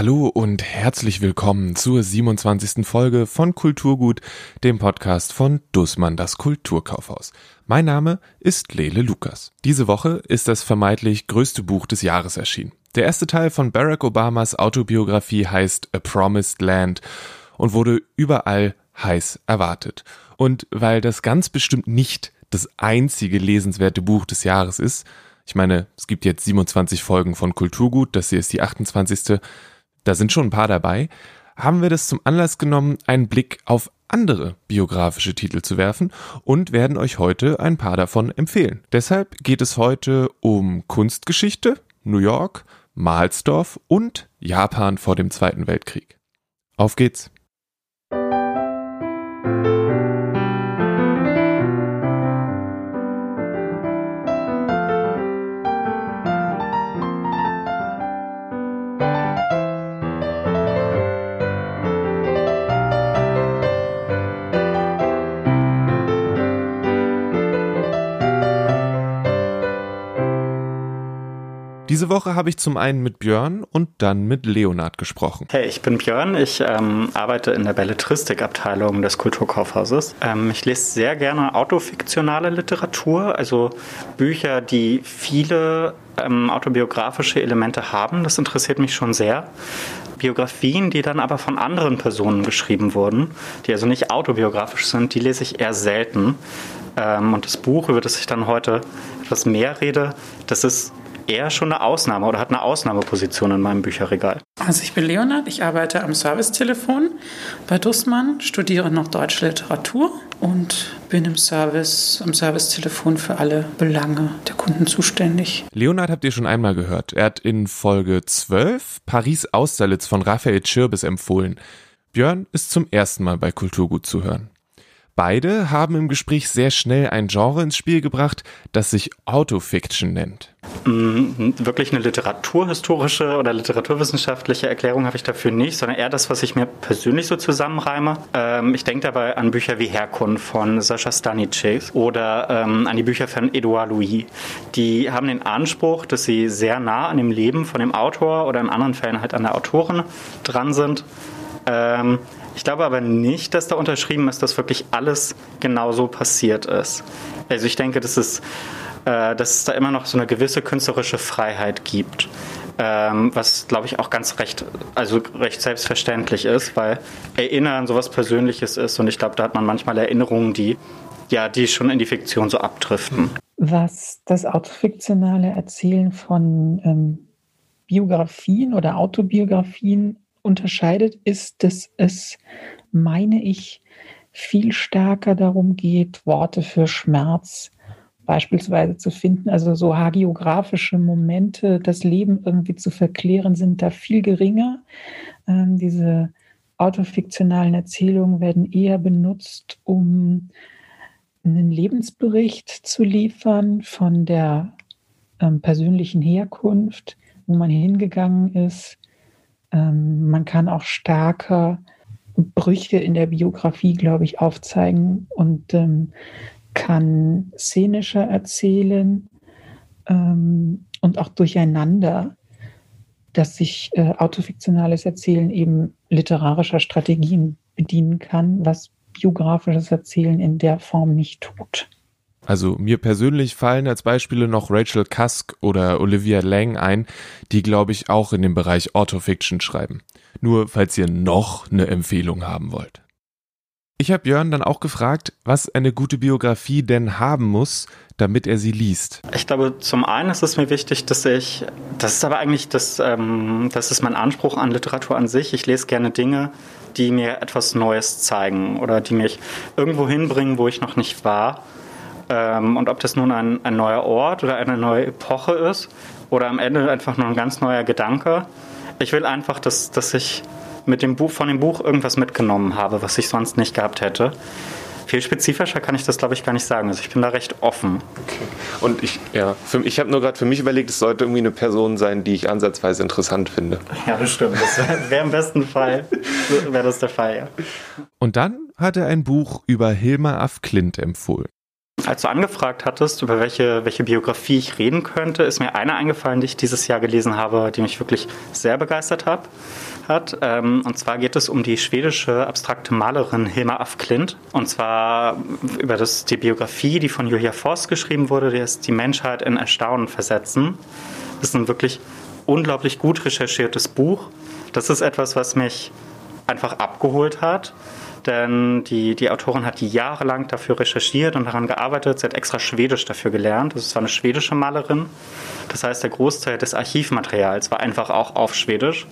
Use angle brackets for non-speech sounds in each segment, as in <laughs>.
Hallo und herzlich willkommen zur 27. Folge von Kulturgut, dem Podcast von Dussmann das Kulturkaufhaus. Mein Name ist Lele Lukas. Diese Woche ist das vermeintlich größte Buch des Jahres erschienen. Der erste Teil von Barack Obamas Autobiografie heißt A Promised Land und wurde überall heiß erwartet. Und weil das ganz bestimmt nicht das einzige lesenswerte Buch des Jahres ist, ich meine, es gibt jetzt 27 Folgen von Kulturgut, das hier ist die 28 da sind schon ein paar dabei, haben wir das zum Anlass genommen, einen Blick auf andere biografische Titel zu werfen und werden euch heute ein paar davon empfehlen. Deshalb geht es heute um Kunstgeschichte, New York, Mahlsdorf und Japan vor dem Zweiten Weltkrieg. Auf geht's! Diese Woche habe ich zum einen mit Björn und dann mit Leonard gesprochen. Hey, ich bin Björn. Ich ähm, arbeite in der Belletristikabteilung des Kulturkaufhauses. Ähm, ich lese sehr gerne autofiktionale Literatur, also Bücher, die viele ähm, autobiografische Elemente haben. Das interessiert mich schon sehr. Biografien, die dann aber von anderen Personen geschrieben wurden, die also nicht autobiografisch sind, die lese ich eher selten. Ähm, und das Buch, über das ich dann heute etwas mehr rede, das ist eher schon eine Ausnahme oder hat eine Ausnahmeposition in meinem Bücherregal. Also ich bin Leonard, ich arbeite am Servicetelefon bei Dussmann, studiere noch deutsche Literatur und bin im Service, am Servicetelefon für alle Belange der Kunden zuständig. Leonard habt ihr schon einmal gehört. Er hat in Folge 12 Paris Austerlitz von Raphael Schirbes empfohlen. Björn ist zum ersten Mal bei Kulturgut zu hören. Beide haben im Gespräch sehr schnell ein Genre ins Spiel gebracht, das sich Autofiction nennt. Mm, wirklich eine literaturhistorische oder literaturwissenschaftliche Erklärung habe ich dafür nicht, sondern eher das, was ich mir persönlich so zusammenreime. Ähm, ich denke dabei an Bücher wie Herkunft von Sascha Stanicic oder ähm, an die Bücher von Edouard Louis. Die haben den Anspruch, dass sie sehr nah an dem Leben von dem Autor oder in anderen Fällen halt an der Autorin dran sind. Ähm, ich glaube aber nicht, dass da unterschrieben ist, dass wirklich alles genauso passiert ist. Also ich denke, dass es, äh, dass es da immer noch so eine gewisse künstlerische Freiheit gibt. Ähm, was glaube ich auch ganz recht, also recht selbstverständlich ist, weil Erinnern sowas Persönliches ist und ich glaube, da hat man manchmal Erinnerungen, die ja, die schon in die Fiktion so abdriften. Was das autofiktionale Erzählen von ähm, Biografien oder Autobiografien unterscheidet, ist, dass es, meine ich, viel stärker darum geht, Worte für Schmerz beispielsweise zu finden. Also so hagiografische Momente, das Leben irgendwie zu verklären, sind da viel geringer. Ähm, diese autofiktionalen Erzählungen werden eher benutzt, um einen Lebensbericht zu liefern von der ähm, persönlichen Herkunft, wo man hingegangen ist, man kann auch starke Brüche in der Biografie, glaube ich, aufzeigen und ähm, kann szenischer erzählen ähm, und auch durcheinander, dass sich äh, autofiktionales Erzählen eben literarischer Strategien bedienen kann, was biografisches Erzählen in der Form nicht tut. Also mir persönlich fallen als Beispiele noch Rachel Cusk oder Olivia Lang ein, die glaube ich auch in dem Bereich Autofiction schreiben. Nur falls ihr noch eine Empfehlung haben wollt. Ich habe Jörn dann auch gefragt, was eine gute Biografie denn haben muss, damit er sie liest. Ich glaube, zum einen ist es mir wichtig, dass ich, das ist aber eigentlich das, ähm, das ist mein Anspruch an Literatur an sich. Ich lese gerne Dinge, die mir etwas Neues zeigen oder die mich irgendwo hinbringen, wo ich noch nicht war ähm, und ob das nun ein, ein neuer Ort oder eine neue Epoche ist oder am Ende einfach nur ein ganz neuer Gedanke. Ich will einfach, dass, dass ich mit dem Buch, von dem Buch irgendwas mitgenommen habe, was ich sonst nicht gehabt hätte. Viel spezifischer kann ich das, glaube ich, gar nicht sagen. Also ich bin da recht offen. Okay. Und ich, ja, für, ich habe nur gerade für mich überlegt, es sollte irgendwie eine Person sein, die ich ansatzweise interessant finde. Ja, das stimmt. Das wäre wär im besten Fall, wäre das der Fall, ja. Und dann hat er ein Buch über Hilma af Klint empfohlen. Als du angefragt hattest, über welche, welche Biografie ich reden könnte, ist mir eine eingefallen, die ich dieses Jahr gelesen habe, die mich wirklich sehr begeistert hab, hat. Ähm, und zwar geht es um die schwedische abstrakte Malerin Hilma af Klint. Und zwar über das, die Biografie, die von Julia Voss geschrieben wurde, die ist Die Menschheit in Erstaunen versetzen. Das ist ein wirklich unglaublich gut recherchiertes Buch. Das ist etwas, was mich einfach abgeholt hat denn die, die Autorin hat jahrelang dafür recherchiert und daran gearbeitet. Sie hat extra Schwedisch dafür gelernt. Das war eine schwedische Malerin. Das heißt, der Großteil des Archivmaterials war einfach auch auf Schwedisch.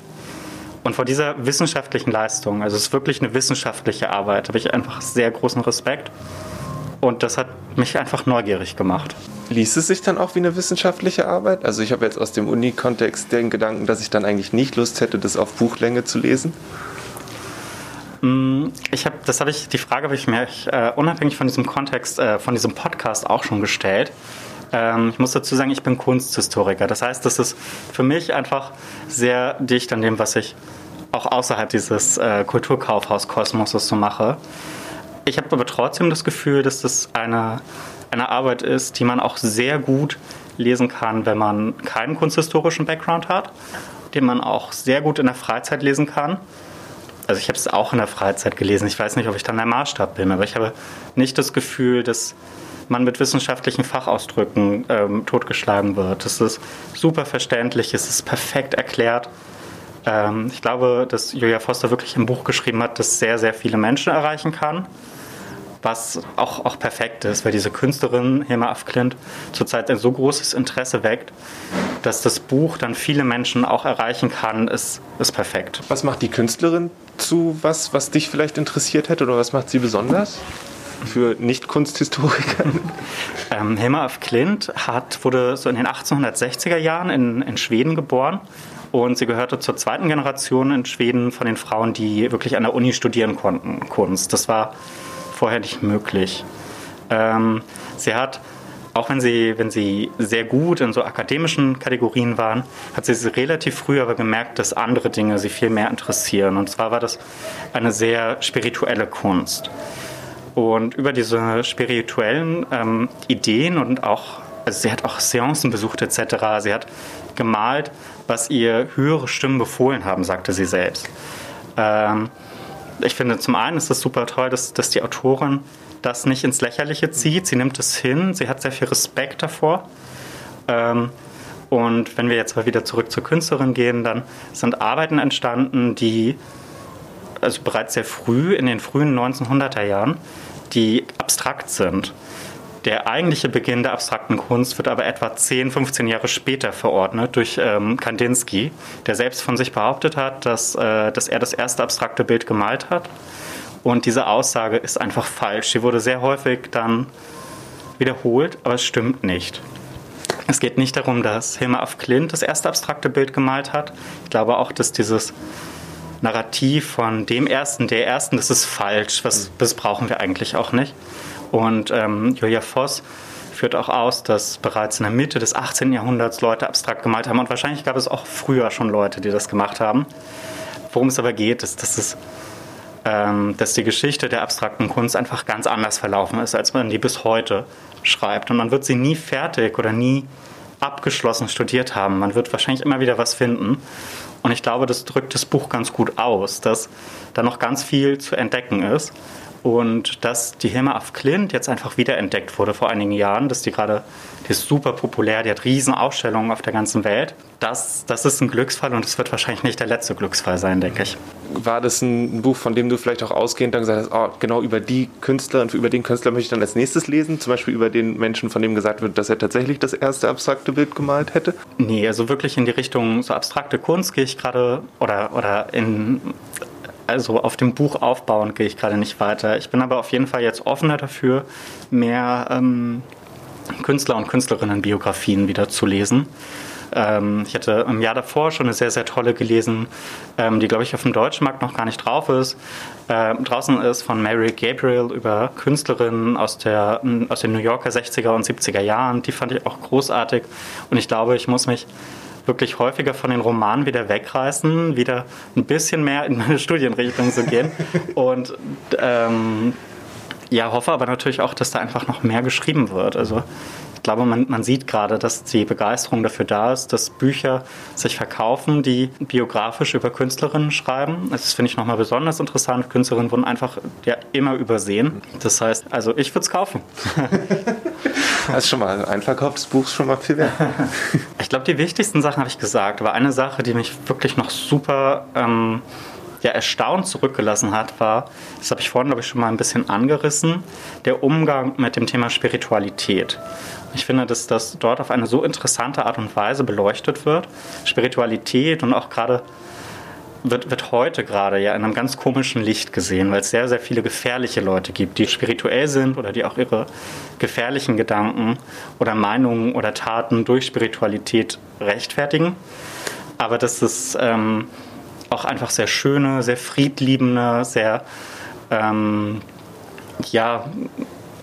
Und vor dieser wissenschaftlichen Leistung, also es ist wirklich eine wissenschaftliche Arbeit, habe ich einfach sehr großen Respekt. Und das hat mich einfach neugierig gemacht. Liest es sich dann auch wie eine wissenschaftliche Arbeit? Also ich habe jetzt aus dem Uni-Kontext den Gedanken, dass ich dann eigentlich nicht Lust hätte, das auf Buchlänge zu lesen. Mm, ich habe, das habe ich, die Frage habe ich mir äh, unabhängig von diesem Kontext, äh, von diesem Podcast auch schon gestellt. Ähm, ich muss dazu sagen, ich bin Kunsthistoriker. Das heißt, das ist für mich einfach sehr dicht an dem, was ich auch außerhalb dieses äh, Kulturkaufhauskosmoses so mache. Ich habe aber trotzdem das Gefühl, dass das eine, eine Arbeit ist, die man auch sehr gut lesen kann, wenn man keinen kunsthistorischen Background hat, den man auch sehr gut in der Freizeit lesen kann also ich habe es auch in der Freizeit gelesen. Ich weiß nicht, ob ich dann der Maßstab bin, aber ich habe nicht das Gefühl, dass man mit wissenschaftlichen Fachausdrücken ähm, totgeschlagen wird. Es ist super verständlich, es ist perfekt erklärt. Ähm, ich glaube, dass Julia Foster wirklich ein Buch geschrieben hat, das sehr, sehr viele Menschen erreichen kann. Was auch, auch perfekt ist, weil diese Künstlerin Hilma Afklint zurzeit ein so großes Interesse weckt, dass das Buch dann viele Menschen auch erreichen kann, ist, ist perfekt. Was macht die Künstlerin zu was, was dich vielleicht interessiert hätte oder was macht sie besonders? Für Nicht-Kunsthistoriker? <laughs> Ähm, Hilma af Klint hat, wurde so in den 1860er Jahren in, in Schweden geboren und sie gehörte zur zweiten Generation in Schweden von den Frauen, die wirklich an der Uni studieren konnten, Kunst. Das war vorher nicht möglich. Ähm, sie hat auch wenn sie, wenn sie sehr gut in so akademischen Kategorien waren, hat sie relativ früh aber gemerkt, dass andere Dinge sie viel mehr interessieren. Und zwar war das eine sehr spirituelle Kunst. Und über diese spirituellen ähm, Ideen und auch, also sie hat auch Seancen besucht etc. Sie hat gemalt, was ihr höhere Stimmen befohlen haben, sagte sie selbst. Ähm, ich finde, zum einen ist es super toll, dass, dass die Autorin das nicht ins Lächerliche zieht. Sie nimmt es hin, sie hat sehr viel Respekt davor. Ähm, und wenn wir jetzt mal wieder zurück zur Künstlerin gehen, dann sind Arbeiten entstanden, die also bereits sehr früh, in den frühen 1900er Jahren, die abstrakt sind. Der eigentliche Beginn der abstrakten Kunst wird aber etwa 10, 15 Jahre später verordnet durch ähm, Kandinsky, der selbst von sich behauptet hat, dass, äh, dass er das erste abstrakte Bild gemalt hat und diese Aussage ist einfach falsch. Sie wurde sehr häufig dann wiederholt, aber es stimmt nicht. Es geht nicht darum, dass Hilma af Klint das erste abstrakte Bild gemalt hat. Ich glaube auch, dass dieses Narrativ von dem Ersten, der Ersten, das ist falsch. Was, das brauchen wir eigentlich auch nicht. Und ähm, Julia Voss führt auch aus, dass bereits in der Mitte des 18. Jahrhunderts Leute abstrakt gemalt haben. Und wahrscheinlich gab es auch früher schon Leute, die das gemacht haben. Worum es aber geht, ist, dass es ähm, dass die Geschichte der abstrakten Kunst einfach ganz anders verlaufen ist, als man die bis heute schreibt. Und man wird sie nie fertig oder nie abgeschlossen studiert haben. Man wird wahrscheinlich immer wieder was finden. Und ich glaube, das drückt das Buch ganz gut aus, dass da noch ganz viel zu entdecken ist. Und dass die Hilma af Klint jetzt einfach wiederentdeckt wurde vor einigen Jahren, dass die gerade, die ist super populär, die hat riesen Ausstellungen auf der ganzen Welt. Das, das ist ein Glücksfall und es wird wahrscheinlich nicht der letzte Glücksfall sein, denke ich. War das ein Buch, von dem du vielleicht auch ausgehend dann gesagt hast, oh, genau über die Künstler und über den Künstler möchte ich dann als nächstes lesen? Zum Beispiel über den Menschen, von dem gesagt wird, dass er tatsächlich das erste abstrakte Bild gemalt hätte? Nee, also wirklich in die Richtung so abstrakte Kunst gehe ich gerade oder, oder in also auf dem Buch aufbauend gehe ich gerade nicht weiter. Ich bin aber auf jeden Fall jetzt offener dafür, mehr ähm, Künstler- und Künstlerinnenbiografien wieder zu lesen. Ähm, ich hatte im Jahr davor schon eine sehr, sehr tolle gelesen, ähm, die, glaube ich, auf dem deutschen Markt noch gar nicht drauf ist. Äh, draußen ist von Mary Gabriel über Künstlerinnen aus, der, aus den New Yorker 60er und 70er Jahren. Die fand ich auch großartig. Und ich glaube, ich muss mich wirklich häufiger von den Romanen wieder wegreißen, wieder ein bisschen mehr in meine Studienrichtung zu gehen. <laughs> Und ähm, Ja, hoffe aber natürlich auch, dass da einfach noch mehr geschrieben wird. Also ich glaube, man, man sieht gerade, dass die Begeisterung dafür da ist, dass Bücher sich verkaufen, die biografisch über Künstlerinnen schreiben. Das finde ich nochmal besonders interessant. Künstlerinnen wurden einfach ja immer übersehen. Das heißt, also ich würde es kaufen. <laughs> Das ist schon mal ein verkauftes Buch, ist schon mal viel wert. <laughs> Ich glaube, die wichtigsten Sachen habe ich gesagt, aber eine Sache, die mich wirklich noch super ähm, ja, erstaunt zurückgelassen hat, war, das habe ich vorhin, glaube ich, schon mal ein bisschen angerissen, der Umgang mit dem Thema Spiritualität. Ich finde, dass das dort auf eine so interessante Art und Weise beleuchtet wird. Spiritualität und auch gerade wird, wird heute gerade ja in einem ganz komischen Licht gesehen, weil es sehr, sehr viele gefährliche Leute gibt, die spirituell sind oder die auch ihre gefährlichen Gedanken oder Meinungen oder Taten durch Spiritualität rechtfertigen. Aber dass es ähm, auch einfach sehr schöne, sehr friedliebende, sehr ähm, ja,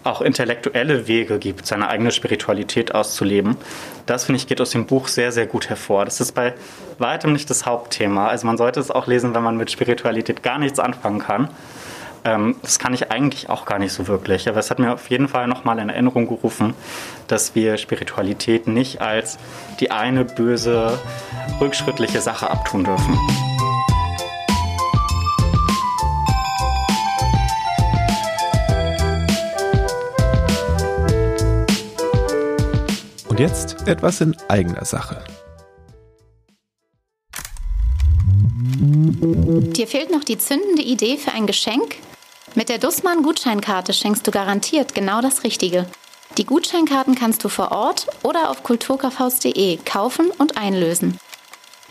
auch intellektuelle Wege gibt, seine eigene Spiritualität auszuleben. Das, finde ich, geht aus dem Buch sehr, sehr gut hervor. Das ist bei weitem nicht das Hauptthema. Also man sollte es auch lesen, wenn man mit Spiritualität gar nichts anfangen kann. Ähm, das kann ich eigentlich auch gar nicht so wirklich. Aber es hat mir auf jeden Fall nochmal in Erinnerung gerufen, dass wir Spiritualität nicht als die eine böse, rückschrittliche Sache abtun dürfen. Und jetzt etwas in eigener Sache. Dir fehlt noch die zündende Idee für ein Geschenk? Mit der Dussmann Gutscheinkarte schenkst du garantiert genau das Richtige. Die Gutscheinkarten kannst du vor Ort oder auf kulturkaufhaus.de kaufen und einlösen.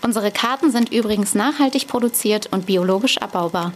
Unsere Karten sind übrigens nachhaltig produziert und biologisch abbaubar.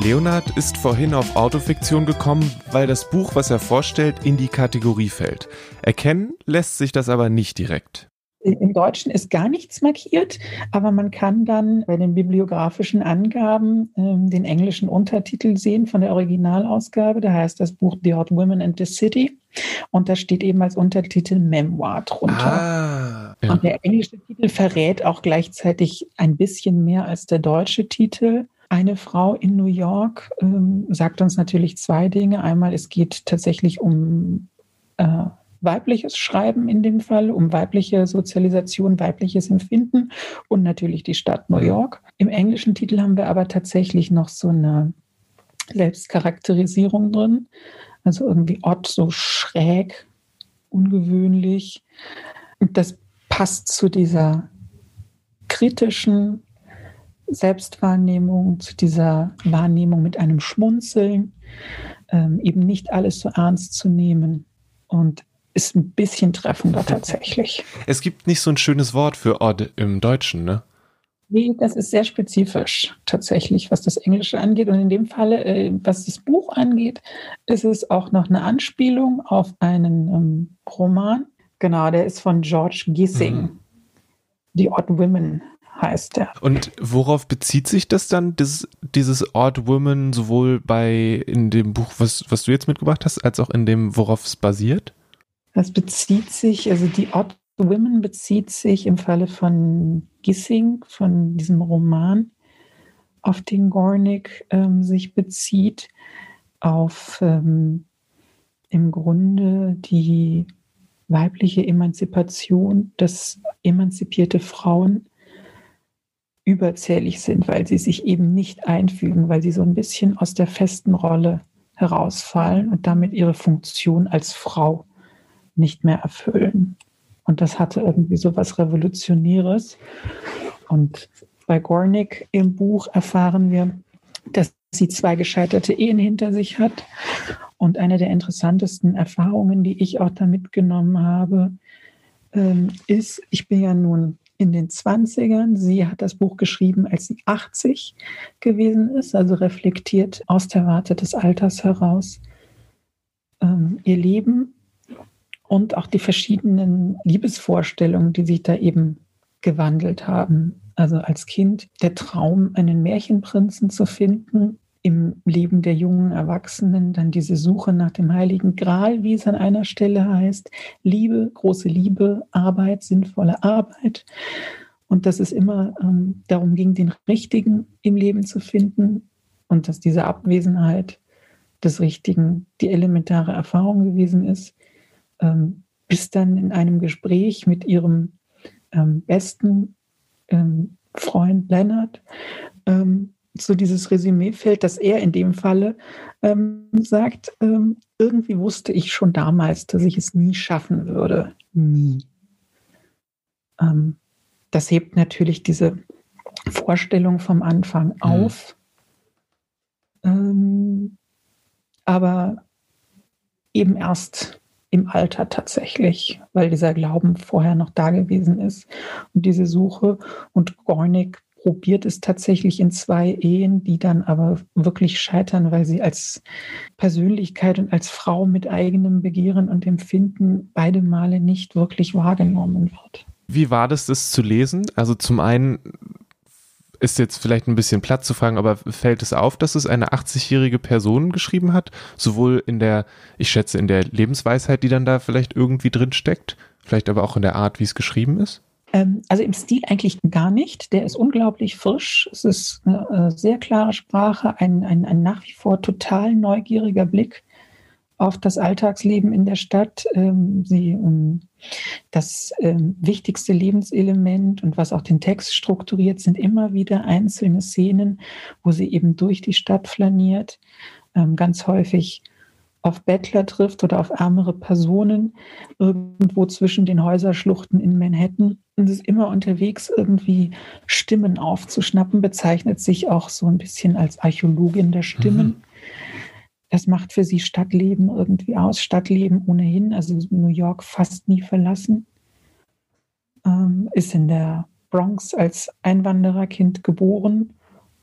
Leonard ist vorhin auf Autofiktion gekommen, weil das Buch, was er vorstellt, in die Kategorie fällt. Erkennen lässt sich das aber nicht direkt. Im Deutschen ist gar nichts markiert, aber man kann dann bei den bibliografischen Angaben äh, den englischen Untertitel sehen von der Originalausgabe. Da heißt das Buch The Odd Women and the City. Und da steht eben als Untertitel Memoir drunter. Ah, ja. Und der englische Titel verrät auch gleichzeitig ein bisschen mehr als der deutsche Titel. Eine Frau in New York ähm, sagt uns natürlich zwei Dinge. Einmal, es geht tatsächlich um äh, weibliches Schreiben in dem Fall, um weibliche Sozialisation, weibliches Empfinden und natürlich die Stadt New York. Im englischen Titel haben wir aber tatsächlich noch so eine Selbstcharakterisierung drin. Also irgendwie Ott so schräg, ungewöhnlich. Und das passt zu dieser kritischen Selbstwahrnehmung, zu dieser Wahrnehmung mit einem Schmunzeln, ähm, eben nicht alles so ernst zu nehmen und ist ein bisschen treffender <laughs> tatsächlich. Es gibt nicht so ein schönes Wort für odd im Deutschen, ne? Nee, das ist sehr spezifisch tatsächlich, was das Englische angeht. Und in dem Falle, äh, was das Buch angeht, ist es auch noch eine Anspielung auf einen ähm, Roman. Genau, der ist von George Gissing. Mhm. The Odd Women heißt der. Und worauf bezieht sich das dann, dieses, dieses Odd Woman, sowohl bei in dem Buch, was, was du jetzt mitgebracht hast, als auch in dem, worauf es basiert? Das bezieht sich, also die Odd Women bezieht sich im Falle von Gissing, von diesem Roman, auf den Gornick ähm, sich bezieht, auf ähm, im Grunde die weibliche Emanzipation, dass emanzipierte Frauen überzählig sind, weil sie sich eben nicht einfügen, weil sie so ein bisschen aus der festen Rolle herausfallen und damit ihre Funktion als Frau nicht mehr erfüllen. Und das hatte irgendwie so was Revolutionäres. Und bei Gornick im Buch erfahren wir, dass sie zwei gescheiterte Ehen hinter sich hat. Und eine der interessantesten Erfahrungen, die ich auch da mitgenommen habe, ähm, ist, ich bin ja nun in den 20ern. Sie hat das Buch geschrieben, als sie 80 gewesen ist, also reflektiert aus der Warte des Alters heraus ähm, ihr Leben und auch die verschiedenen Liebesvorstellungen, die sich da eben gewandelt haben. Also als Kind der Traum, einen Märchenprinzen zu finden, im Leben der jungen Erwachsenen dann diese Suche nach dem heiligen Gral, wie es an einer Stelle heißt, Liebe, große Liebe, Arbeit, sinnvolle Arbeit. Und dass es immer ähm, darum ging, den Richtigen im Leben zu finden und dass diese Abwesenheit des Richtigen die elementare Erfahrung gewesen ist, ähm, bis dann in einem Gespräch mit ihrem ähm, besten ähm, Freund Leonard ähm, so dieses Resümee fällt, dass er in dem Falle ähm, sagt, ähm, irgendwie wusste ich schon damals, dass ich es nie schaffen würde. Nie. Ähm, das hebt natürlich diese Vorstellung vom Anfang mhm. auf. Ähm, aber eben erst im Alter tatsächlich, weil dieser Glauben vorher noch da gewesen ist und diese Suche. Und Gornick probiert es tatsächlich in zwei Ehen, die dann aber wirklich scheitern, weil sie als Persönlichkeit und als Frau mit eigenem Begehren und Empfinden beide Male nicht wirklich wahrgenommen wird. Wie war das, das zu lesen? Also zum einen ist jetzt vielleicht ein bisschen platt zu fragen, aber fällt es auf, dass es eine 80-jährige Person geschrieben hat? Sowohl in der, ich schätze, in der Lebensweisheit, die dann da vielleicht irgendwie drin steckt, vielleicht aber auch in der Art, wie es geschrieben ist? Ähm, also im Stil eigentlich gar nicht. Der ist unglaublich frisch. Es ist eine äh, sehr klare Sprache, ein, ein, ein nach wie vor total neugieriger Blick auf das Alltagsleben in der Stadt. Ähm, sie, ähm, das wichtigste Lebenselement und was auch den Text strukturiert, sind immer wieder einzelne Szenen, wo sie eben durch die Stadt flaniert, ganz häufig auf Bettler trifft oder auf ärmere Personen irgendwo zwischen den Häuserschluchten in Manhattan und ist immer unterwegs, irgendwie Stimmen aufzuschnappen, bezeichnet sich auch so ein bisschen als Archäologin der Stimmen. Mhm. Das macht für sie Stadtleben irgendwie aus, Stadtleben ohnehin, also New York fast nie verlassen, ähm, ist in der Bronx als Einwandererkind geboren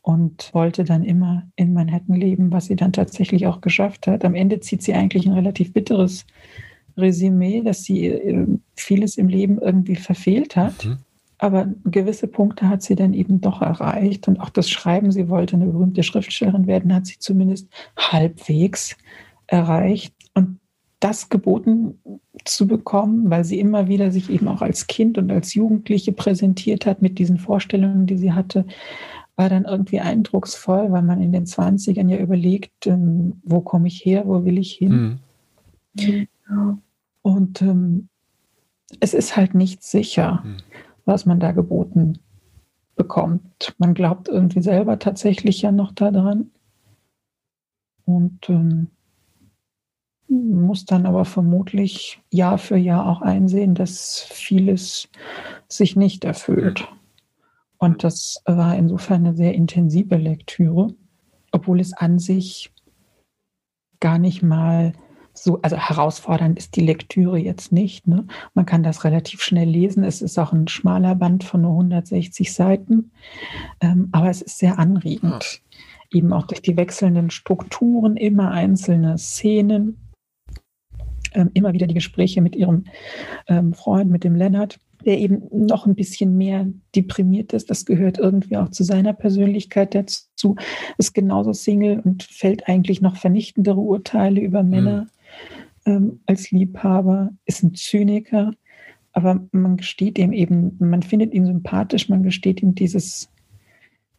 und wollte dann immer in Manhattan leben, was sie dann tatsächlich auch geschafft hat. Am Ende zieht sie eigentlich ein relativ bitteres Resümee, dass sie äh, vieles im Leben irgendwie verfehlt hat. Mhm. Aber gewisse Punkte hat sie dann eben doch erreicht. Und auch das Schreiben, sie wollte eine berühmte Schriftstellerin werden, hat sie zumindest halbwegs erreicht. Und das geboten zu bekommen, weil sie immer wieder sich eben auch als Kind und als Jugendliche präsentiert hat mit diesen Vorstellungen, die sie hatte, war dann irgendwie eindrucksvoll, weil man in den 20ern ja überlegt, ähm, wo komme ich her, wo will ich hin. Mhm. Und ähm, es ist halt nicht sicher, mhm. was man da geboten bekommt. Man glaubt irgendwie selber tatsächlich ja noch daran. Und ähm, muss dann aber vermutlich Jahr für Jahr auch einsehen, dass vieles sich nicht erfüllt. Und das war insofern eine sehr intensive Lektüre, obwohl es an sich gar nicht mal so, also herausfordernd ist die Lektüre jetzt nicht. Ne? Man kann das relativ schnell lesen. Es ist auch ein schmaler Band von nur 160 Seiten, ähm, aber es ist sehr anregend. Eben auch durch die wechselnden Strukturen, immer einzelne Szenen, ähm, immer wieder die Gespräche mit ihrem ähm, Freund, mit dem Lennart der eben noch ein bisschen mehr deprimiert ist. Das gehört irgendwie auch zu seiner Persönlichkeit dazu. Ist genauso Single und fällt eigentlich noch vernichtendere Urteile über Männer mhm. ähm, als Liebhaber. Ist ein Zyniker, aber man gesteht ihm eben, man findet ihn sympathisch, man gesteht ihm dieses,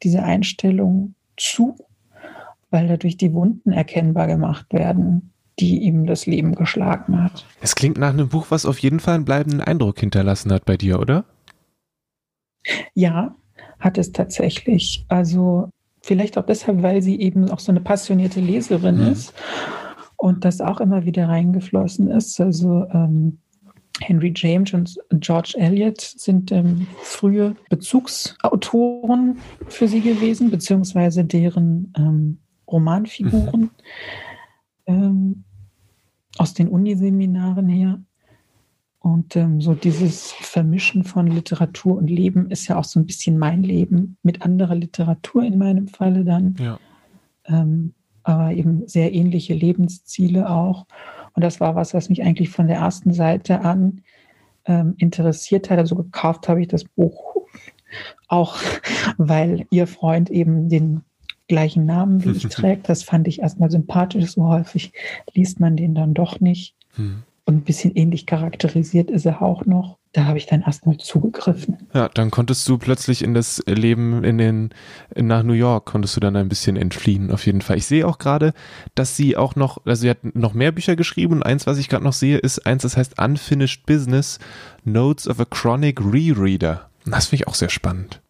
diese Einstellung zu, weil dadurch die Wunden erkennbar gemacht werden die ihm das Leben geschlagen hat. Es klingt nach einem Buch, was auf jeden Fall einen bleibenden Eindruck hinterlassen hat bei dir, oder? Ja, hat es tatsächlich. Also vielleicht auch deshalb, weil sie eben auch so eine passionierte Leserin mhm. ist und das auch immer wieder reingeflossen ist. Also ähm, Henry James und George Eliot sind ähm, frühe Bezugsautoren für sie gewesen, beziehungsweise deren ähm, Romanfiguren. Mhm. Aus den Uniseminaren her. Und ähm, so dieses Vermischen von Literatur und Leben ist ja auch so ein bisschen mein Leben mit anderer Literatur in meinem Falle dann. Ja. Ähm, aber eben sehr ähnliche Lebensziele auch. Und das war was, was mich eigentlich von der ersten Seite an ähm, interessiert hat. Also gekauft habe ich das Buch auch, <laughs> weil ihr Freund eben den gleichen Namen wie <laughs> ich trägt. Das fand ich erstmal sympathisch. So häufig liest man den dann doch nicht. Hm. Und ein bisschen ähnlich charakterisiert ist er auch noch. Da habe ich dann erstmal zugegriffen. Ja, dann konntest du plötzlich in das Leben in den, nach New York, konntest du dann ein bisschen entfliehen, auf jeden Fall. Ich sehe auch gerade, dass sie auch noch, also sie hat noch mehr Bücher geschrieben und eins, was ich gerade noch sehe, ist eins, das heißt Unfinished Business, Notes of a Chronic Rereader. Das finde ich auch sehr spannend.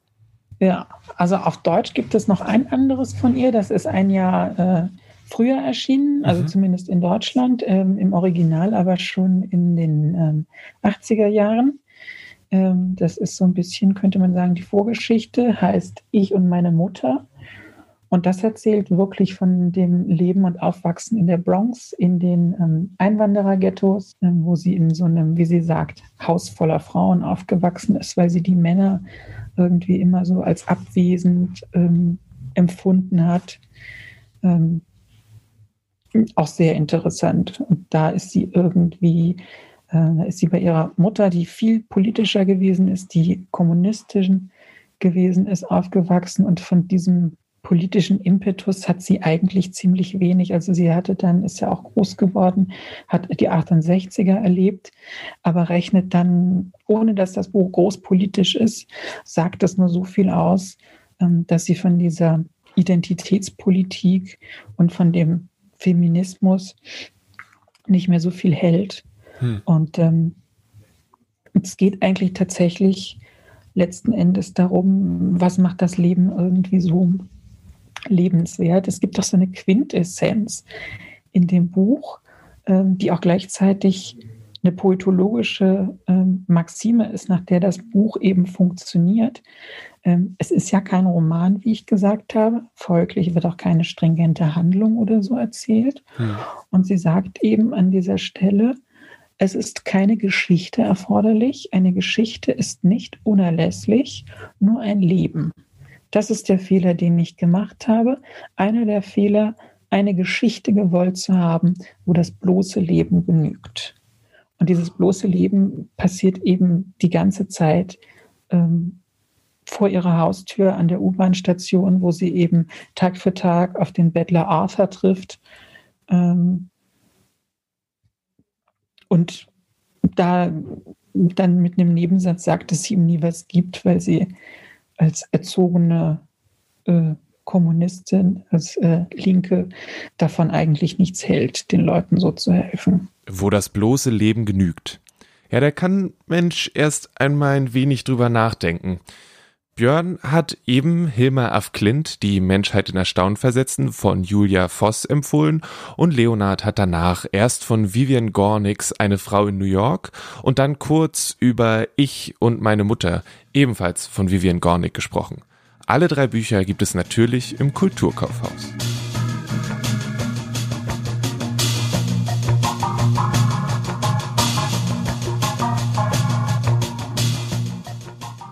Ja, also auf Deutsch gibt es noch ein anderes von ihr, das ist ein Jahr äh, früher erschienen, also mhm. zumindest in Deutschland, ähm, im Original aber schon in den ähm, 80er Jahren. Ähm, das ist so ein bisschen, könnte man sagen, die Vorgeschichte, heißt Ich und meine Mutter. Und das erzählt wirklich von dem Leben und Aufwachsen in der Bronx, in den ähm, Einwandererghettos, äh, wo sie in so einem, wie sie sagt, Haus voller Frauen aufgewachsen ist, weil sie die Männer irgendwie immer so als abwesend ähm, empfunden hat. Ähm, auch sehr interessant. Und da ist sie irgendwie, äh, da ist sie bei ihrer Mutter, die viel politischer gewesen ist, die kommunistischen gewesen ist, aufgewachsen und von diesem politischen Impetus hat sie eigentlich ziemlich wenig. Also sie hatte dann, ist ja auch groß geworden, hat die 68er erlebt, aber rechnet dann, ohne dass das Buch großpolitisch ist, sagt das nur so viel aus, ähm, dass sie von dieser Identitätspolitik und von dem Feminismus nicht mehr so viel hält. Hm. Und ähm, es geht eigentlich tatsächlich letzten Endes darum, was macht das Leben irgendwie so lebenswert. Es gibt auch so eine Quintessenz in dem Buch, ähm, die auch gleichzeitig eine poetologische ähm, Maxime ist, nach der das Buch eben funktioniert. Ähm, es ist ja kein Roman, wie ich gesagt habe. Folglich wird auch keine stringente Handlung oder so erzählt. Hm. Und sie sagt eben an dieser Stelle, es ist keine Geschichte erforderlich. Eine Geschichte ist nicht unerlässlich, nur ein Leben. Das ist der Fehler, den ich gemacht habe. Einer der Fehler, eine Geschichte gewollt zu haben, wo das bloße Leben genügt. Und dieses bloße Leben passiert eben die ganze Zeit ähm, vor ihrer Haustür an der U-Bahn-Station, wo sie eben Tag für Tag auf den Bettler Arthur trifft. Ähm, und da dann mit einem Nebensatz sagt, dass sie ihm nie was gibt, weil sie als erzogene äh, Kommunistin, als äh, Linke davon eigentlich nichts hält, den Leuten so zu helfen wo das bloße Leben genügt. Ja, da kann Mensch erst einmal ein wenig drüber nachdenken. Björn hat eben Hilmar af Klint, die Menschheit in Erstaunen versetzen, von Julia Voss empfohlen und Leonard hat danach erst von Vivian Gornix, eine Frau in New York und dann kurz über Ich und meine Mutter, ebenfalls von Vivian Gornick gesprochen. Alle drei Bücher gibt es natürlich im Kulturkaufhaus.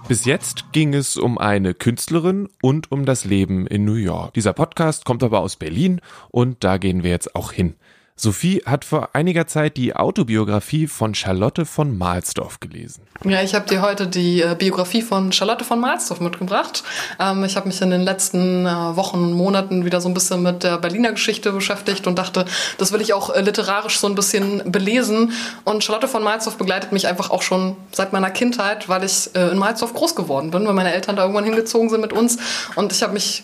Bis jetzt ging es um eine Künstlerin und um das Leben in New York. Dieser Podcast kommt aber aus Berlin und da gehen wir jetzt auch hin. Sophie hat vor einiger Zeit die Autobiografie von Charlotte von Mahlsdorf gelesen. Ja, ich habe dir heute die äh, Biografie von Charlotte von Mahlsdorf mitgebracht. Ähm, ich habe mich in den letzten äh, Wochen und Monaten wieder so ein bisschen mit der Berliner Geschichte beschäftigt und dachte, das will ich auch äh, literarisch so ein bisschen belesen. Und Charlotte von Mahlsdorf begleitet mich einfach auch schon seit meiner Kindheit, weil ich in Mahlsdorf groß geworden bin, weil meine Eltern da irgendwann hingezogen sind mit uns. Und ich habe mich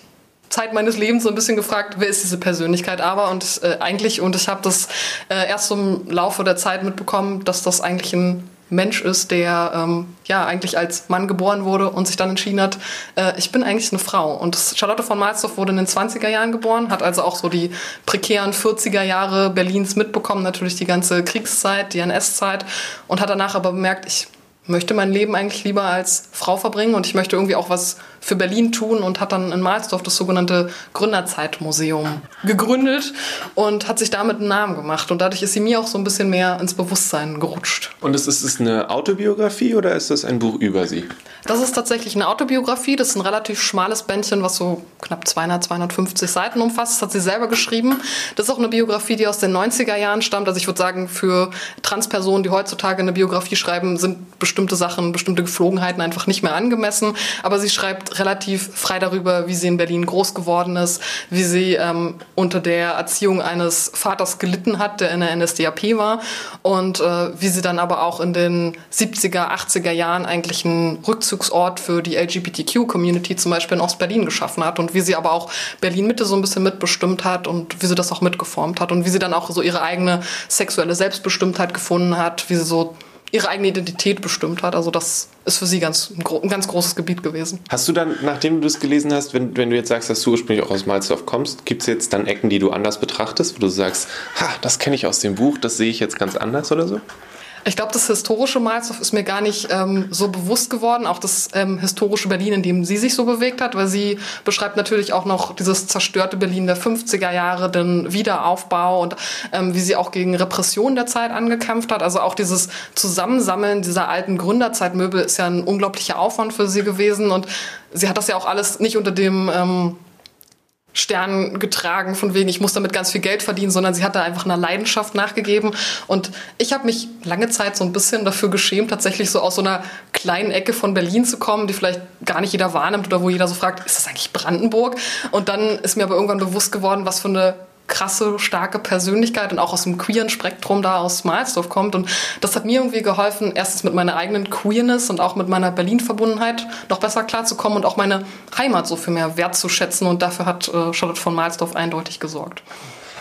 Zeit meines Lebens so ein bisschen gefragt, wer ist diese Persönlichkeit aber und äh, eigentlich und ich habe das äh, erst im Laufe der Zeit mitbekommen, dass das eigentlich ein Mensch ist, der ähm, ja eigentlich als Mann geboren wurde und sich dann entschieden hat, äh, ich bin eigentlich eine Frau. Und Charlotte von Malzdorf wurde in den 20er Jahren geboren, hat also auch so die prekären 40er Jahre Berlins mitbekommen, natürlich die ganze Kriegszeit, die NS-Zeit und hat danach aber bemerkt, ich möchte mein Leben eigentlich lieber als Frau verbringen und ich möchte irgendwie auch was für Berlin tun und hat dann in Mahlsdorf das sogenannte Gründerzeitmuseum gegründet und hat sich damit einen Namen gemacht. Und dadurch ist sie mir auch so ein bisschen mehr ins Bewusstsein gerutscht. Und ist es eine Autobiografie oder ist das ein Buch über sie? Das ist tatsächlich eine Autobiografie. Das ist ein relativ schmales Bändchen, was so knapp 200, 250 Seiten umfasst. Das hat sie selber geschrieben. Das ist auch eine Biografie, die aus den 90er Jahren stammt. Also ich würde sagen, für Transpersonen, die heutzutage eine Biografie schreiben, sind bestimmte Sachen, bestimmte Geflogenheiten einfach nicht mehr angemessen. Aber sie schreibt relativ frei darüber, wie sie in Berlin groß geworden ist, wie sie ähm, unter der Erziehung eines Vaters gelitten hat, der in der NSDAP war und äh, wie sie dann aber auch in den 70er, 80er Jahren eigentlich einen Rückzugsort für die LGBTQ-Community zum Beispiel in Ostberlin geschaffen hat und wie sie aber auch Berlin-Mitte so ein bisschen mitbestimmt hat und wie sie das auch mitgeformt hat und wie sie dann auch so ihre eigene sexuelle Selbstbestimmtheit gefunden hat, wie sie so ihre eigene Identität bestimmt hat. Also das ist für sie ganz, ein, ganz großes Gebiet gewesen. Hast du dann, nachdem du das gelesen hast, wenn, wenn du jetzt sagst, dass du ursprünglich auch aus Malzdorf kommst, gibt es jetzt dann Ecken, die du anders betrachtest, wo du sagst, ha, das kenne ich aus dem Buch, das sehe ich jetzt ganz anders oder so? Ich glaube, das historische Malzow ist mir gar nicht ähm, so bewusst geworden, auch das ähm, historische Berlin, in dem sie sich so bewegt hat, weil sie beschreibt natürlich auch noch dieses zerstörte Berlin der 50er Jahre, den Wiederaufbau und ähm, wie sie auch gegen Repression der Zeit angekämpft hat. Also auch dieses Zusammensammeln dieser alten Gründerzeitmöbel ist ja ein unglaublicher Aufwand für sie gewesen und sie hat das ja auch alles nicht unter dem ähm, Stern getragen, von wegen, ich muss damit ganz viel Geld verdienen, sondern sie hat da einfach einer Leidenschaft nachgegeben. Und ich habe mich lange Zeit so ein bisschen dafür geschämt, tatsächlich so aus so einer kleinen Ecke von Berlin zu kommen, die vielleicht gar nicht jeder wahrnimmt oder wo jeder so fragt, ist das eigentlich Brandenburg? Und dann ist mir aber irgendwann bewusst geworden, was für eine krasse, starke Persönlichkeit und auch aus dem queeren Spektrum da aus Malsdorf kommt. Und das hat mir irgendwie geholfen, erstens mit meiner eigenen Queerness und auch mit meiner Berlin-Verbundenheit noch besser klarzukommen und auch meine Heimat so viel mehr wertzuschätzen. Und dafür hat äh, Charlotte von Malsdorf eindeutig gesorgt.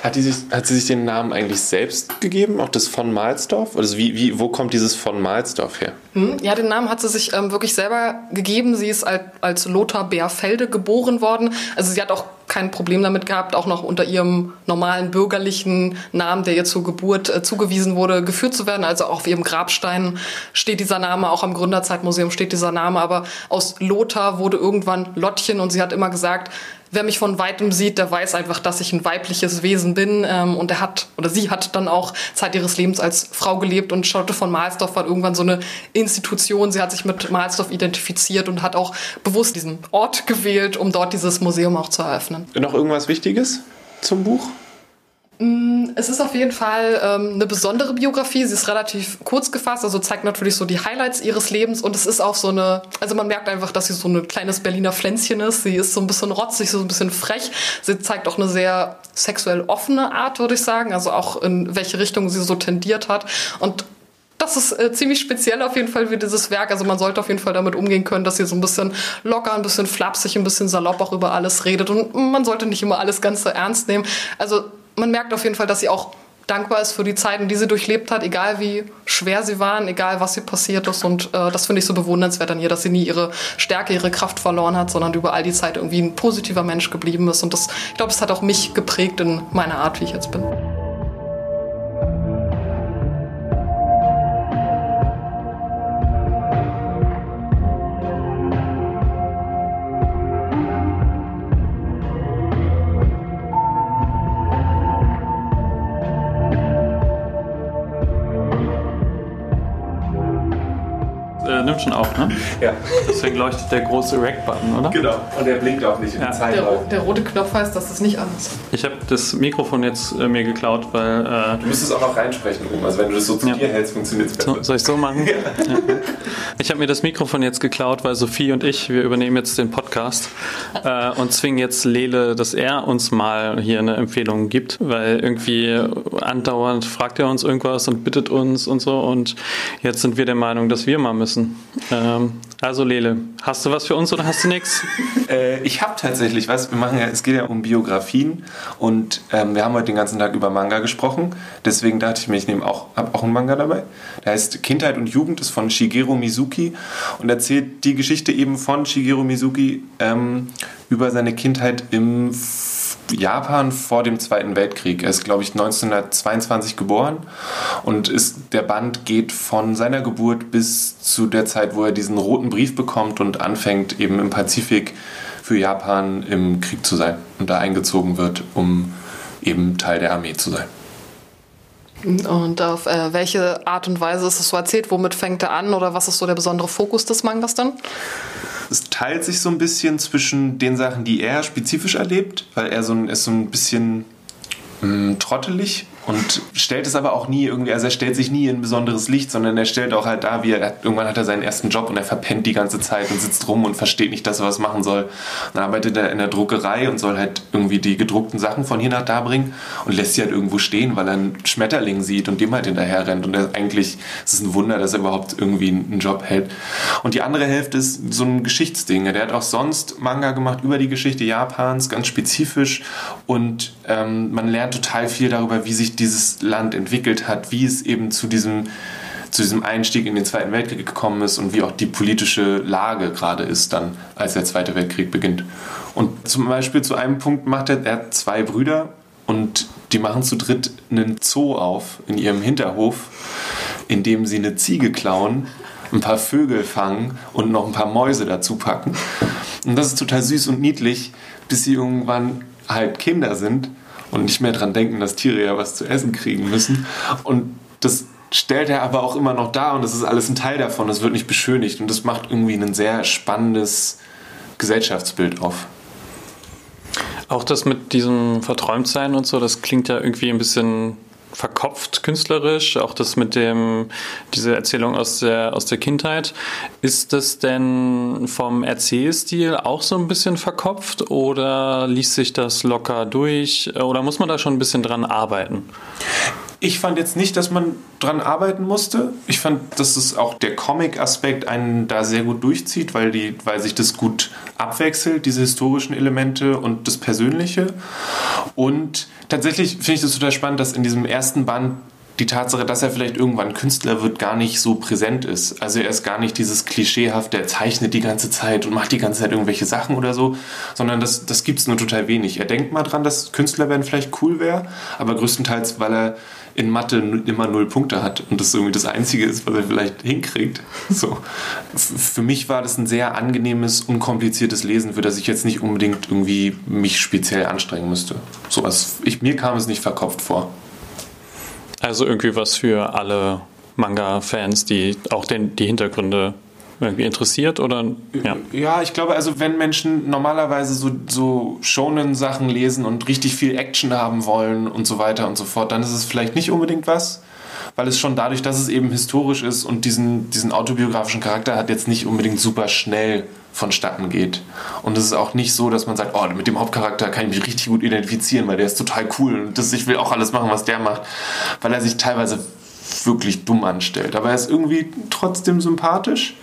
Hat, die sich, hat sie sich den Namen eigentlich selbst gegeben, auch das von Malsdorf? Also wie, wie, wo kommt dieses von Malsdorf her? Hm, ja, den Namen hat sie sich ähm, wirklich selber gegeben. Sie ist als, als Lothar Bärfelde geboren worden. Also sie hat auch kein Problem damit gehabt, auch noch unter ihrem normalen bürgerlichen Namen, der ihr zur Geburt äh, zugewiesen wurde, geführt zu werden. Also auch auf ihrem Grabstein steht dieser Name, auch am Gründerzeitmuseum steht dieser Name. Aber aus Lothar wurde irgendwann Lottchen und sie hat immer gesagt, wer mich von weitem sieht, der weiß einfach, dass ich ein weibliches Wesen bin. Ähm, und er hat, oder sie hat dann auch Zeit ihres Lebens als Frau gelebt und Charlotte von Mahlsdorf war irgendwann so eine Institution. Sie hat sich mit Mahlsdorf identifiziert und hat auch bewusst diesen Ort gewählt, um dort dieses Museum auch zu eröffnen. Noch irgendwas Wichtiges zum Buch? Mm, es ist auf jeden Fall ähm, eine besondere Biografie. Sie ist relativ kurz gefasst, also zeigt natürlich so die Highlights ihres Lebens und es ist auch so eine, also man merkt einfach, dass sie so ein kleines Berliner Pflänzchen ist. Sie ist so ein bisschen rotzig, so ein bisschen frech. Sie zeigt auch eine sehr sexuell offene Art, würde ich sagen, also auch in welche Richtung sie so tendiert hat und das ist äh, ziemlich speziell auf jeden Fall wie dieses Werk. Also man sollte auf jeden Fall damit umgehen können, dass sie so ein bisschen locker, ein bisschen flapsig, ein bisschen salopp auch über alles redet. Und man sollte nicht immer alles ganz so ernst nehmen. Also man merkt auf jeden Fall, dass sie auch dankbar ist für die Zeiten, die sie durchlebt hat, egal wie schwer sie waren, egal was sie passiert ist. Und äh, das finde ich so bewundernswert an ihr, dass sie nie ihre Stärke, ihre Kraft verloren hat, sondern über all die Zeit irgendwie ein positiver Mensch geblieben ist. Und das, ich glaube, es hat auch mich geprägt in meiner Art, wie ich jetzt bin. Schon auf, ne? <laughs> Ja. Deswegen leuchtet der große Rack-Button, oder? Genau. Und der blinkt auch nicht. Ja. Die Zeit Der, der rote Knopf heißt, dass es nicht an ist. Ich habe das Mikrofon jetzt äh, mir geklaut, weil. Äh, Du müsstest auch noch reinsprechen, Ruben. Also wenn du das so zu Ja. dir hältst, funktioniert es besser. so, soll ich so machen? Ja. <laughs> Ich habe mir das Mikrofon jetzt geklaut, weil Sophie und ich, wir übernehmen jetzt den Podcast äh, und zwingen jetzt Lele, dass er uns mal hier eine Empfehlung gibt, weil irgendwie andauernd fragt er uns irgendwas und bittet uns und so und jetzt sind wir der Meinung, dass wir mal müssen. Ähm, also Lele, hast du was für uns oder hast du nichts? <laughs> Äh, ich habe tatsächlich was. Wir machen ja, es geht ja um Biografien und ähm, wir haben heute den ganzen Tag über Manga gesprochen. Deswegen dachte ich mir, ich nehme auch, habe auch einen Manga dabei. Der heißt Kindheit und Jugend, ist von Shigeru Mizuki und erzählt die Geschichte eben von Shigeru Mizuki ähm, über seine Kindheit im Japan vor dem Zweiten Weltkrieg. Er ist, glaube ich, 1922 geboren und ist, der Band geht von seiner Geburt bis zu der Zeit, wo er diesen roten Brief bekommt und anfängt, eben im Pazifik für Japan im Krieg zu sein und da eingezogen wird, um eben Teil der Armee zu sein. Und auf äh, welche Art und Weise ist es so erzählt? Womit fängt er an oder was ist so der besondere Fokus des Mangas dann? Es teilt sich so ein bisschen zwischen den Sachen, die er spezifisch erlebt, weil er so ein, ist so ein bisschen mh, trottelig und stellt es aber auch nie irgendwie, also er stellt sich nie in ein besonderes Licht, sondern er stellt auch halt da, wie er, irgendwann hat er seinen ersten Job und er verpennt die ganze Zeit und sitzt rum und versteht nicht, dass er was machen soll. Dann arbeitet er in der Druckerei und soll halt irgendwie die gedruckten Sachen von hier nach da bringen und lässt sie halt irgendwo stehen, weil er einen Schmetterling sieht und dem halt hinterher rennt und er eigentlich, es ist ein Wunder, dass er überhaupt irgendwie einen Job hält. Und die andere Hälfte ist so ein Geschichtsding. Der hat auch sonst Manga gemacht über die Geschichte Japans, ganz spezifisch und ähm, man lernt total viel darüber, wie sich dieses Land entwickelt hat, wie es eben zu diesem, zu diesem Einstieg in den Zweiten Weltkrieg gekommen ist und wie auch die politische Lage gerade ist dann, als der Zweite Weltkrieg beginnt. Und zum Beispiel zu einem Punkt macht er, er hat zwei Brüder und die machen zu dritt einen Zoo auf in ihrem Hinterhof, in dem sie eine Ziege klauen, ein paar Vögel fangen und noch ein paar Mäuse dazu packen. Und das ist total süß und niedlich, bis sie irgendwann halt Kinder sind und nicht mehr dran denken, dass Tiere ja was zu essen kriegen müssen. Und das stellt er aber auch immer noch da und das ist alles ein Teil davon. Das wird nicht beschönigt und das macht irgendwie ein sehr spannendes Gesellschaftsbild auf. Auch das mit diesem Verträumtsein und so, das klingt ja irgendwie ein bisschen verkopft künstlerisch, auch das mit dem, diese Erzählung aus der, aus der Kindheit. Ist das denn vom Erzählstil auch so ein bisschen verkopft oder liest sich das locker durch oder muss man da schon ein bisschen dran arbeiten? Ich fand jetzt nicht, dass man dran arbeiten musste. Ich fand, dass es auch der Comic-Aspekt einen da sehr gut durchzieht, weil, die, weil sich das gut abwechselt, diese historischen Elemente und das Persönliche. Und tatsächlich finde ich das total spannend, dass in diesem ersten Band die Tatsache, dass er vielleicht irgendwann Künstler wird, gar nicht so präsent ist. Also er ist gar nicht dieses Klischeehaft, der zeichnet die ganze Zeit und macht die ganze Zeit irgendwelche Sachen oder so, sondern das, das gibt es nur total wenig. Er denkt mal dran, dass Künstler werden vielleicht cool wäre, aber größtenteils, weil er in Mathe immer null Punkte hat und das irgendwie das Einzige ist, was er vielleicht hinkriegt. So. Für mich war das ein sehr angenehmes, unkompliziertes Lesen, für das ich jetzt nicht unbedingt irgendwie mich speziell anstrengen müsste. So was, ich, mir kam es nicht verkopft vor. Also irgendwie was für alle Manga-Fans, die auch den, die Hintergründe irgendwie interessiert oder ja? Ja, ich glaube, also wenn Menschen normalerweise so, so Shonen-Sachen lesen und richtig viel Action haben wollen und so weiter und so fort, dann ist es vielleicht nicht unbedingt was, weil es schon dadurch, dass es eben historisch ist und diesen, diesen autobiografischen Charakter hat, jetzt nicht unbedingt super schnell vonstatten geht. Und es ist auch nicht so, dass man sagt, oh, mit dem Hauptcharakter kann ich mich richtig gut identifizieren, weil der ist total cool und das, ich will auch alles machen, was der macht, weil er sich teilweise wirklich dumm anstellt. Aber er ist irgendwie trotzdem sympathisch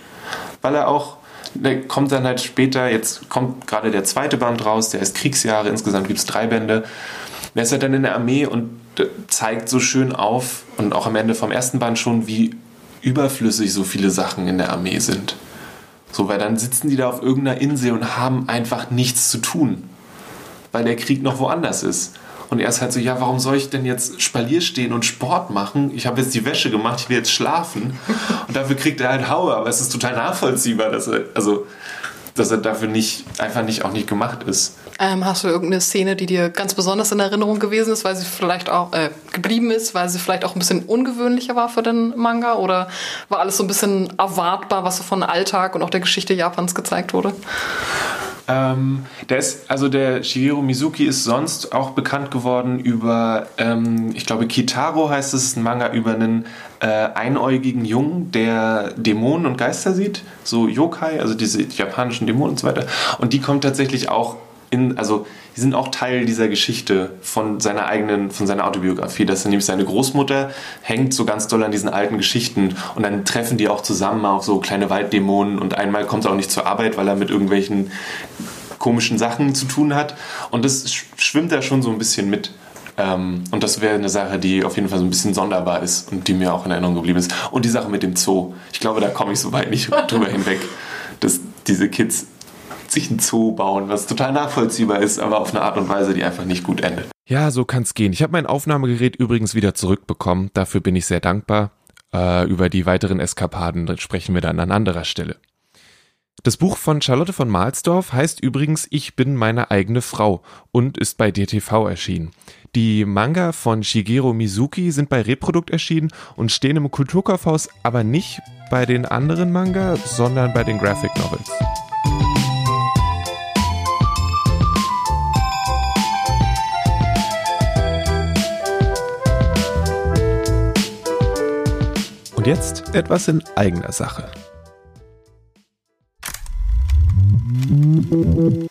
weil er auch, der kommt dann halt später, jetzt kommt gerade der zweite Band raus, der ist Kriegsjahre, insgesamt gibt es drei Bände. Der ist halt dann in der Armee und zeigt so schön auf und auch am Ende vom ersten Band schon, wie überflüssig so viele Sachen in der Armee sind. So, weil dann sitzen die da auf irgendeiner Insel und haben einfach nichts zu tun, weil der Krieg noch woanders ist. Und er ist halt so, ja, warum soll ich denn jetzt Spalier stehen und Sport machen? Ich habe jetzt die Wäsche gemacht, ich will jetzt schlafen. Und dafür kriegt er halt Haue. Aber es ist total nachvollziehbar, dass er, also, dass er dafür nicht, einfach nicht, auch nicht gemacht ist. Ähm, hast du irgendeine Szene, die dir ganz besonders in Erinnerung gewesen ist, weil sie vielleicht auch äh, geblieben ist, weil sie vielleicht auch ein bisschen ungewöhnlicher war für den Manga? Oder war alles so ein bisschen erwartbar, was so von Alltag und auch der Geschichte Japans gezeigt wurde? Ähm, der ist, also der Shigeru Mizuki ist sonst auch bekannt geworden über, ähm, ich glaube, Kitaro heißt es, ein Manga über einen äh, einäugigen Jungen, der Dämonen und Geister sieht, so Yokai, also diese japanischen Dämonen und so weiter. Und die kommt tatsächlich auch in, also die sind auch Teil dieser Geschichte von seiner eigenen, von seiner Autobiografie. Das ist nämlich seine Großmutter hängt so ganz doll an diesen alten Geschichten und dann treffen die auch zusammen auf so kleine Walddämonen und einmal kommt er auch nicht zur Arbeit, weil er mit irgendwelchen komischen Sachen zu tun hat und das schwimmt da schon so ein bisschen mit. Ähm, und das wäre eine Sache, die auf jeden Fall so ein bisschen sonderbar ist und die mir auch in Erinnerung geblieben ist. Und die Sache mit dem Zoo. Ich glaube, da komme ich so weit nicht <laughs> drüber hinweg, dass diese Kids sich ein Zoo bauen, was total nachvollziehbar ist, aber auf eine Art und Weise, die einfach nicht gut endet. Ja, so kann's gehen. Ich habe mein Aufnahmegerät übrigens wieder zurückbekommen. Dafür bin ich sehr dankbar. Äh, über die weiteren Eskapaden sprechen wir dann an anderer Stelle. Das Buch von Charlotte von Mahlsdorf heißt übrigens Ich bin meine eigene Frau und ist bei DTV erschienen. Die Manga von Shigeru Mizuki sind bei Reprodukt erschienen und stehen im Kulturkaufhaus, aber nicht bei den anderen Manga, sondern bei den Graphic Novels. Jetzt etwas in eigener Sache.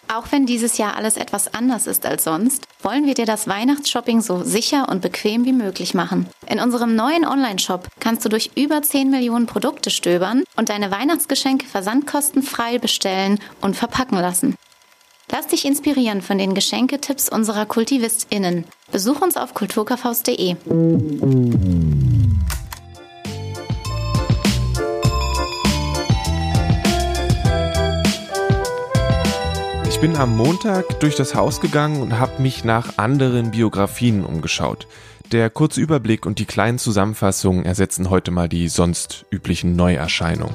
Auch wenn dieses Jahr alles etwas anders ist als sonst, wollen wir dir das Weihnachtsshopping so sicher und bequem wie möglich machen. In unserem neuen Online-Shop kannst du durch über 10 Millionen Produkte stöbern und deine Weihnachtsgeschenke versandkostenfrei bestellen und verpacken lassen. Lass dich inspirieren von den Geschenketipps unserer KultivistInnen. Besuch uns auf kulturkaufhaus.de. bin am Montag durch das Haus gegangen und habe mich nach anderen Biografien umgeschaut. Der kurze Überblick und die kleinen Zusammenfassungen ersetzen heute mal die sonst üblichen Neuerscheinungen.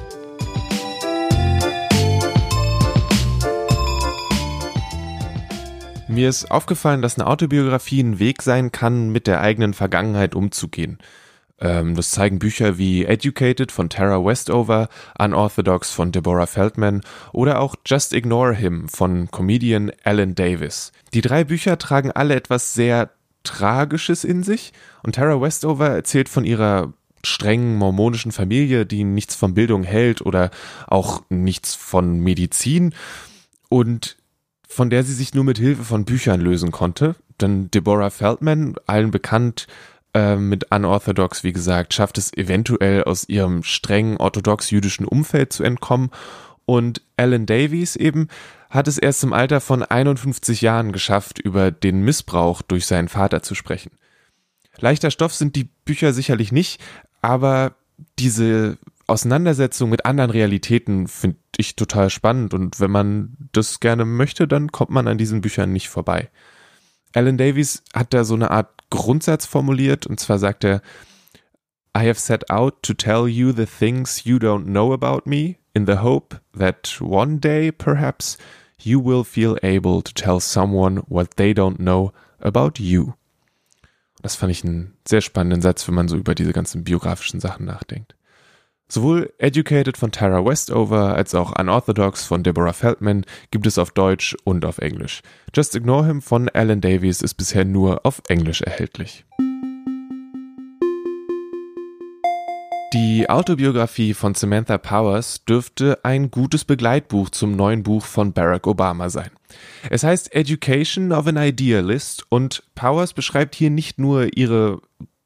Mir ist aufgefallen, dass eine Autobiografie ein Weg sein kann, mit der eigenen Vergangenheit umzugehen. Ähm, das zeigen Bücher wie Educated von Tara Westover, Unorthodox von Deborah Feldman oder auch Just Ignore Him von Comedian Alan Davis. Die drei Bücher tragen alle etwas sehr Tragisches in sich und Tara Westover erzählt von ihrer strengen mormonischen Familie, die nichts von Bildung hält oder auch nichts von Medizin und von der sie sich nur mit Hilfe von Büchern lösen konnte. Denn Deborah Feldman, allen bekannt, äh, mit Unorthodox, wie gesagt, schafft es eventuell aus ihrem strengen orthodox-jüdischen Umfeld zu entkommen. Und Alan Davies eben hat es erst im Alter von 51 Jahren geschafft, über den Missbrauch durch seinen Vater zu sprechen. Leichter Stoff sind die Bücher sicherlich nicht, aber diese Auseinandersetzung mit anderen Realitäten finde ich total spannend und wenn man das gerne möchte, dann kommt man an diesen Büchern nicht vorbei. Alan Davies hat da so eine Art Grundsatz formuliert und zwar sagt er, I have set out to tell you the things you don't know about me in the hope that one day perhaps you will feel able to tell someone what they don't know about you. Das fand ich einen sehr spannenden Satz, wenn man so über diese ganzen biografischen Sachen nachdenkt. Sowohl Educated von Tara Westover als auch Unorthodox von Deborah Feldman gibt es auf Deutsch und auf Englisch. Just Ignore Him von Alan Davies ist bisher nur auf Englisch erhältlich. Die Autobiografie von Samantha Powers dürfte ein gutes Begleitbuch zum neuen Buch von Barack Obama sein. Es heißt Education of an Idealist und Powers beschreibt hier nicht nur ihre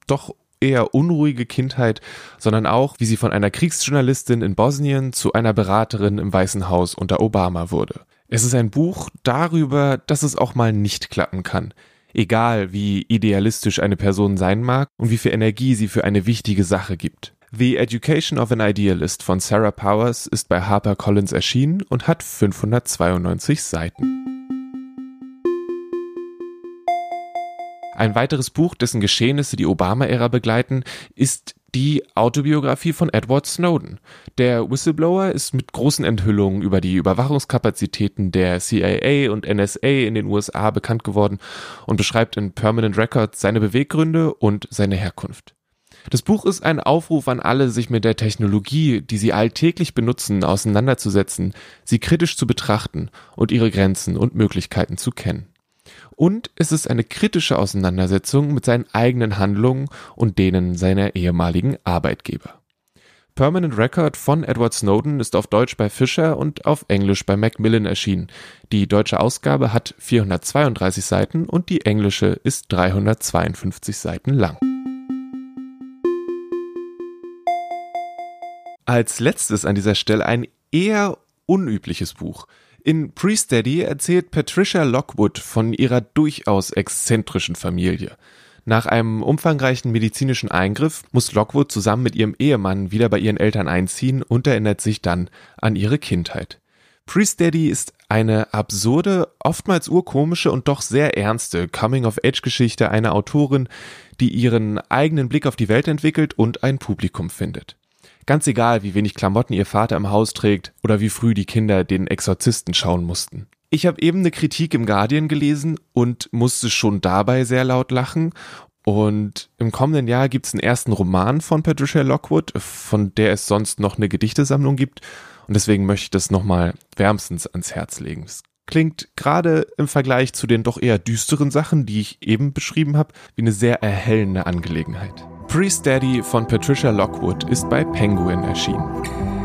doch eher unruhige Kindheit, sondern auch, wie sie von einer Kriegsjournalistin in Bosnien zu einer Beraterin im Weißen Haus unter Obama wurde. Es ist ein Buch darüber, dass es auch mal nicht klappen kann. Egal wie idealistisch eine Person sein mag und wie viel Energie sie für eine wichtige Sache gibt. The Education of an Idealist von Sarah Powers ist bei HarperCollins erschienen und hat 592 Seiten. Ein weiteres Buch, dessen Geschehnisse die Obama-Ära begleiten, ist die Autobiografie von Edward Snowden. Der Whistleblower ist mit großen Enthüllungen über die Überwachungskapazitäten der CIA und NSA in den USA bekannt geworden und beschreibt in Permanent Records seine Beweggründe und seine Herkunft. Das Buch ist ein Aufruf an alle, sich mit der Technologie, die sie alltäglich benutzen, auseinanderzusetzen, sie kritisch zu betrachten und ihre Grenzen und Möglichkeiten zu kennen und es ist eine kritische Auseinandersetzung mit seinen eigenen Handlungen und denen seiner ehemaligen Arbeitgeber. Permanent Record von Edward Snowden ist auf Deutsch bei Fischer und auf Englisch bei Macmillan erschienen. Die deutsche Ausgabe hat 432 Seiten und die englische ist 352 Seiten lang. Als letztes an dieser Stelle ein eher unübliches Buch. In Pre-Steady erzählt Patricia Lockwood von ihrer durchaus exzentrischen Familie. Nach einem umfangreichen medizinischen Eingriff muss Lockwood zusammen mit ihrem Ehemann wieder bei ihren Eltern einziehen und erinnert sich dann an ihre Kindheit. Pre-Steady ist eine absurde, oftmals urkomische und doch sehr ernste Coming-of-Age-Geschichte einer Autorin, die ihren eigenen Blick auf die Welt entwickelt und ein Publikum findet. Ganz egal, wie wenig Klamotten ihr Vater im Haus trägt oder wie früh die Kinder den Exorzisten schauen mussten. Ich habe eben eine Kritik im Guardian gelesen und musste schon dabei sehr laut lachen. Und im kommenden Jahr gibt es einen ersten Roman von Patricia Lockwood, von der es sonst noch eine Gedichtesammlung gibt. Und deswegen möchte ich das nochmal wärmstens ans Herz legen. Es klingt gerade im Vergleich zu den doch eher düsteren Sachen, die ich eben beschrieben habe, wie eine sehr erhellende Angelegenheit. Priest Daddy von Patricia Lockwood ist bei Penguin erschienen.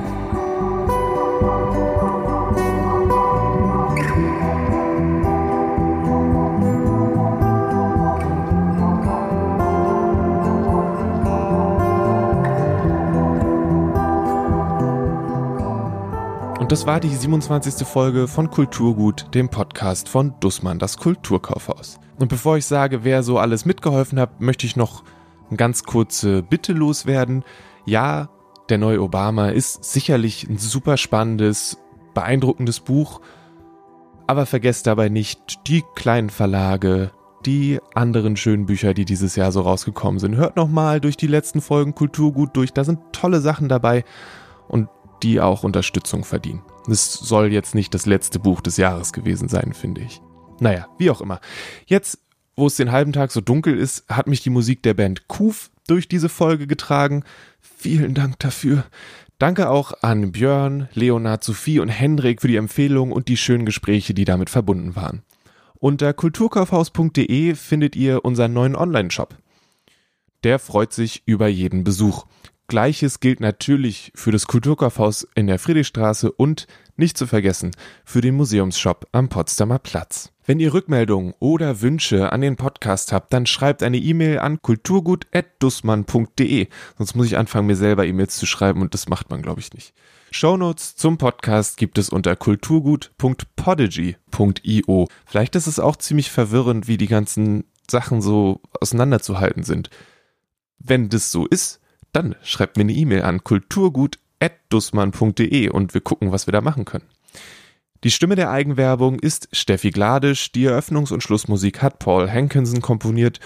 Das war die 27. Folge von Kulturgut, dem Podcast von Dussmann, das Kulturkaufhaus. Und bevor ich sage, wer so alles mitgeholfen hat, möchte ich noch eine ganz kurze Bitte loswerden. Ja, der neue Obama ist sicherlich ein super spannendes, beeindruckendes Buch, aber vergesst dabei nicht die kleinen Verlage, die anderen schönen Bücher, die dieses Jahr so rausgekommen sind. Hört nochmal durch die letzten Folgen Kulturgut durch, da sind tolle Sachen dabei und die auch Unterstützung verdienen. Es soll jetzt nicht das letzte Buch des Jahres gewesen sein, finde ich. Naja, wie auch immer. Jetzt, wo es den halben Tag so dunkel ist, hat mich die Musik der Band Kuf durch diese Folge getragen. Vielen Dank dafür. Danke auch an Björn, Leonard, Sophie und Hendrik für die Empfehlungen und die schönen Gespräche, die damit verbunden waren. Unter kulturkaufhaus.de findet ihr unseren neuen Online-Shop. Der freut sich über jeden Besuch. Gleiches gilt natürlich für das Kulturkaufhaus in der Friedrichstraße und nicht zu vergessen für den Museumsshop am Potsdamer Platz. Wenn ihr Rückmeldungen oder Wünsche an den Podcast habt, dann schreibt eine E-Mail an kulturgut.dussmann.de. Sonst muss ich anfangen, mir selber E-Mails zu schreiben und das macht man, glaube ich, nicht. Shownotes zum Podcast gibt es unter kulturgut.podigy.io. Vielleicht ist es auch ziemlich verwirrend, wie die ganzen Sachen so auseinanderzuhalten sind. Wenn das so ist, dann schreibt mir eine E-Mail an kulturgut.dussmann.de und wir gucken, was wir da machen können. Die Stimme der Eigenwerbung ist Steffi Gladisch, die Eröffnungs- und Schlussmusik hat Paul Hankinson komponiert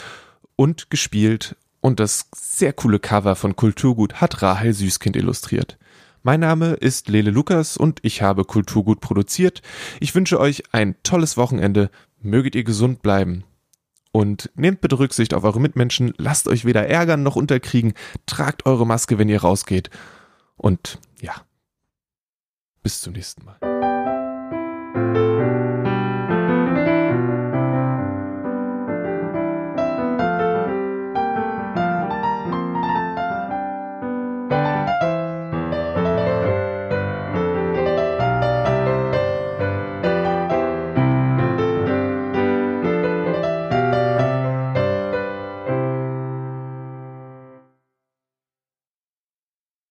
und gespielt und das sehr coole Cover von Kulturgut hat Rahel Süßkind illustriert. Mein Name ist Lele Lukas und ich habe Kulturgut produziert. Ich wünsche euch ein tolles Wochenende, möget ihr gesund bleiben und nehmt bitte Rücksicht auf eure Mitmenschen, lasst euch weder ärgern noch unterkriegen, tragt eure Maske, wenn ihr rausgeht. Und ja, bis zum nächsten Mal.